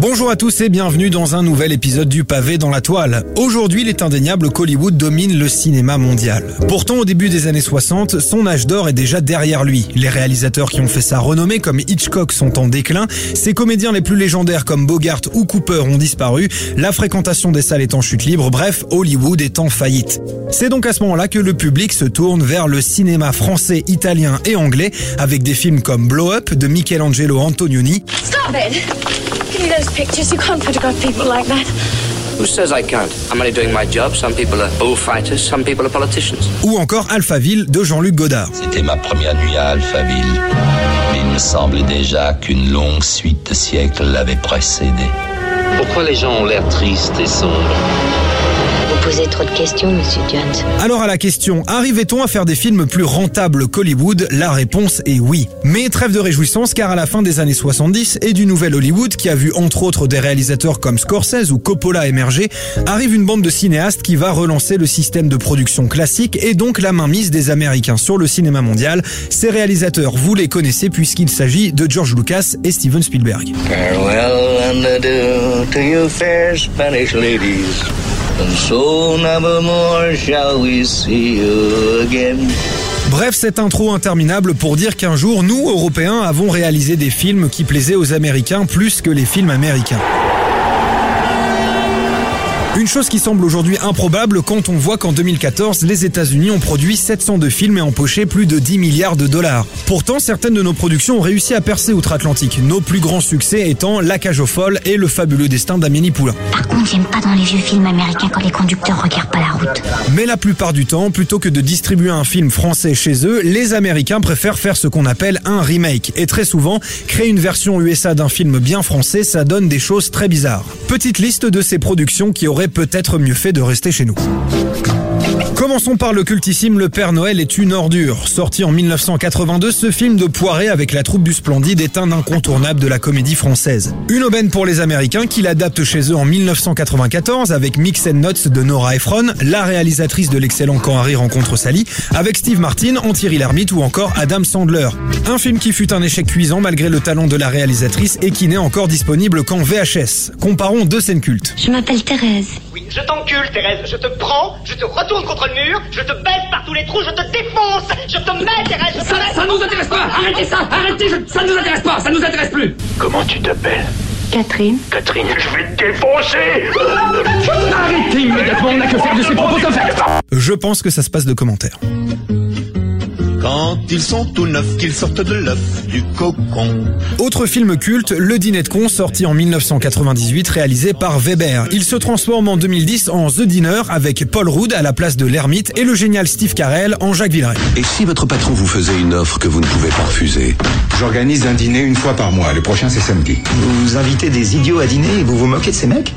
Bonjour à tous et bienvenue dans un nouvel épisode du pavé dans la toile. Aujourd'hui, il est indéniable qu'Hollywood domine le cinéma mondial. Pourtant, au début des années 60, son âge d'or est déjà derrière lui. Les réalisateurs qui ont fait sa renommée comme Hitchcock sont en déclin, ses comédiens les plus légendaires comme Bogart ou Cooper ont disparu, la fréquentation des salles est en chute libre, bref, Hollywood est en faillite. C'est donc à ce moment-là que le public se tourne vers le cinéma français, italien et anglais avec des films comme Blow Up de Michelangelo Antonioni. Give me those pictures. You can't photograph people like that. Who says I can't? I'm only doing my job. Some people are bullfighters, some people are politicians. Ou encore Alphaville de Jean-Luc Godard. C'était ma première nuit à Alphaville. Mais il me semblait déjà qu'une longue suite de siècles l'avait précédé. Pourquoi les gens ont l'air tristes et sombres? Vous posez trop de questions, monsieur Jones. Alors à la question, arrivait-on à faire des films plus rentables qu'Hollywood? La réponse est oui. Mais trêve de réjouissance car à la fin des années 70 et du nouvel Hollywood qui a vu entre autres des réalisateurs comme Scorsese ou Coppola émerger, arrive une bande de cinéastes qui va relancer le système de production classique et donc la mainmise des Américains sur le cinéma mondial. Ces réalisateurs, vous les connaissez puisqu'il s'agit de George Lucas et Steven Spielberg. Farewell and adieu to you fair Spanish ladies. Bref, cette intro interminable pour dire qu'un jour, nous, Européens, avons réalisé des films qui plaisaient aux Américains plus que les films américains. Une chose qui semble aujourd'hui improbable quand on voit qu'en 2014, les États-Unis ont produit 702 films et empoché plus de 10 milliards de dollars. Pourtant, certaines de nos productions ont réussi à percer outre-Atlantique, nos plus grands succès étant La cage aux folles et Le fabuleux destin d'Amélie Poulain. Par contre, j'aime pas dans les vieux films américains quand les conducteurs regardent pas la route. Mais la plupart du temps, plutôt que de distribuer un film français chez eux, les Américains préfèrent faire ce qu'on appelle un remake. Et très souvent, créer une version USA d'un film bien français, ça donne des choses très bizarres. Petite liste de ces productions qui auraient peut-être mieux fait de rester chez nous. Commençons par le cultissime Le Père Noël est une ordure. Sorti en 1982, ce film de Poiré avec la troupe du Splendide est un incontournable de la comédie française. Une aubaine pour les Américains qui l'adaptent chez eux en 1994 avec Mix and Notes de Nora Ephron, la réalisatrice de l'excellent Quand Harry rencontre Sally, avec Steve Martin, Thierry Lhermitte ou encore Adam Sandler. Un film qui fut un échec cuisant malgré le talent de la réalisatrice et qui n'est encore disponible qu'en VHS. Comparons deux scènes cultes. Je m'appelle Thérèse. Oui, je t'encule, Thérèse. Je te prends, je te retourne contre le mur, je te baisse par tous les trous, je te défonce, je te mets, Thérèse. Je te Ça, ça nous intéresse pas. Arrêtez ça. Arrêtez je- Ça nous intéresse pas. Ça nous intéresse plus. Comment tu t'appelles Catherine. Catherine, je vais te défoncer. Arrêtez immédiatement. On n'a que faire de ces propos comme ça Je pense que ça se passe de commentaires. Quand ils sont tout neufs, qu'ils sortent de l'œuf du cocon. Autre film culte, Le Dîner de con, sorti en 1998, réalisé par Weber. Il se transforme en 2010 en The Dinner avec Paul Rudd à la place de l'ermite et le génial Steve Carell en Jacques Villeray. Et si votre patron vous faisait une offre que vous ne pouvez pas refuser? J'organise un dîner une fois par mois. Le prochain, c'est samedi. Vous invitez des idiots à dîner et vous vous moquez de ces mecs?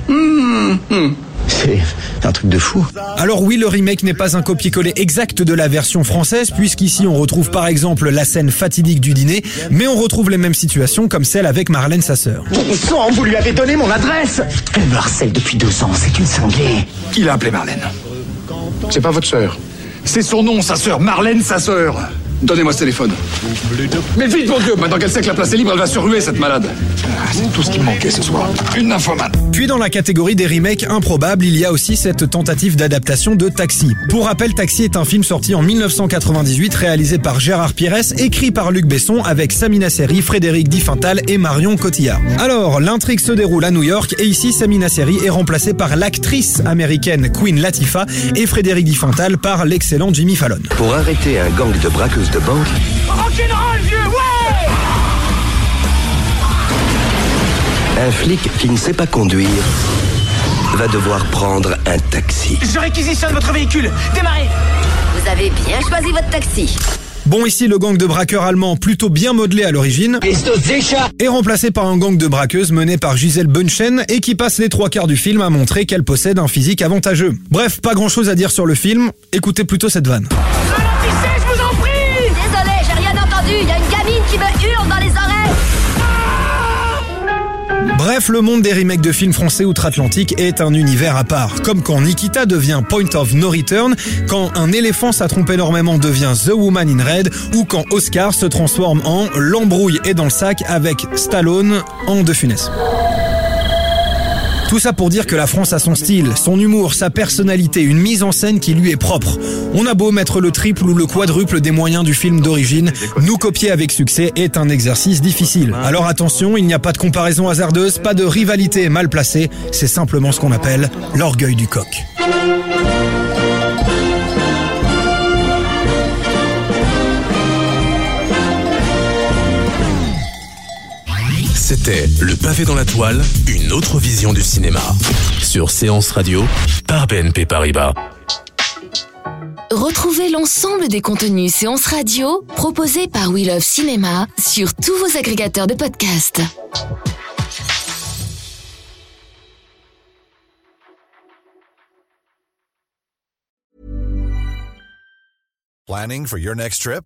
C'est un truc de fou. Alors oui, le remake n'est pas un copier-coller exact de la version française, puisqu'ici on retrouve par exemple la scène fatidique du dîner, mais on retrouve les mêmes situations comme celle avec Marlène sa sœur. Bon sang, vous lui avez donné mon adresse Elle me harcèle depuis deux ans, c'est une cinglée. Qui l'a appelé Marlène C'est pas votre sœur. C'est son nom, sa sœur. Marlène, sa sœur. Donnez-moi ce téléphone. Mais vite, mon Dieu Maintenant qu'elle sait que la place est libre, elle va se ruer, cette malade. Ah, c'est tout ce qui me manquait ce soir. Une nymphomane. Puis dans la catégorie des remakes improbables, il y a aussi cette tentative d'adaptation de Taxi. Pour rappel, Taxi est un film sorti en 1998 réalisé par Gérard Pires, écrit par Luc Besson avec Samina Seri, Frédéric Diffental et Marion Cotillard. Alors, l'intrigue se déroule à New York et ici Samina Seri est remplacée par l'actrice américaine Queen Latifah et Frédéric Diffental par l'excellent Jimmy Fallon. Pour arrêter un gang de braqueuses de banque Rock'n'roll, vieux, ouais Un flic qui ne sait pas conduire va devoir prendre un taxi. Je réquisitionne votre véhicule. Démarrez Vous avez bien choisi votre taxi. Bon, ici, le gang de braqueurs allemands, plutôt bien modelé à l'origine, est remplacé par un gang de braqueuses mené par Gisèle Bunchen et qui passe les trois quarts du film à montrer qu'elle possède un physique avantageux. Bref, pas grand chose à dire sur le film, écoutez plutôt cette vanne. Bref, le monde des remakes de films français outre-Atlantique est un univers à part. Comme quand Nikita devient Point of No Return, quand Un éléphant ça trompe énormément devient The Woman in Red, ou quand Oscar se transforme en L'embrouille est dans le sac avec Stallone en De Funès. Tout ça pour dire que la France a son style, son humour, sa personnalité, une mise en scène qui lui est propre. On a beau mettre le triple ou le quadruple des moyens du film d'origine, nous copier avec succès est un exercice difficile. Alors attention, il n'y a pas de comparaison hasardeuse, pas de rivalité mal placée, c'est simplement ce qu'on appelle l'orgueil du coq. C'était Le pavé dans la toile, une autre vision du cinéma. Sur Séance Radio, par BNP Paribas. Retrouvez l'ensemble des contenus séances radio proposés par We Love Cinéma sur tous vos agrégateurs de podcasts. Planning for your next trip?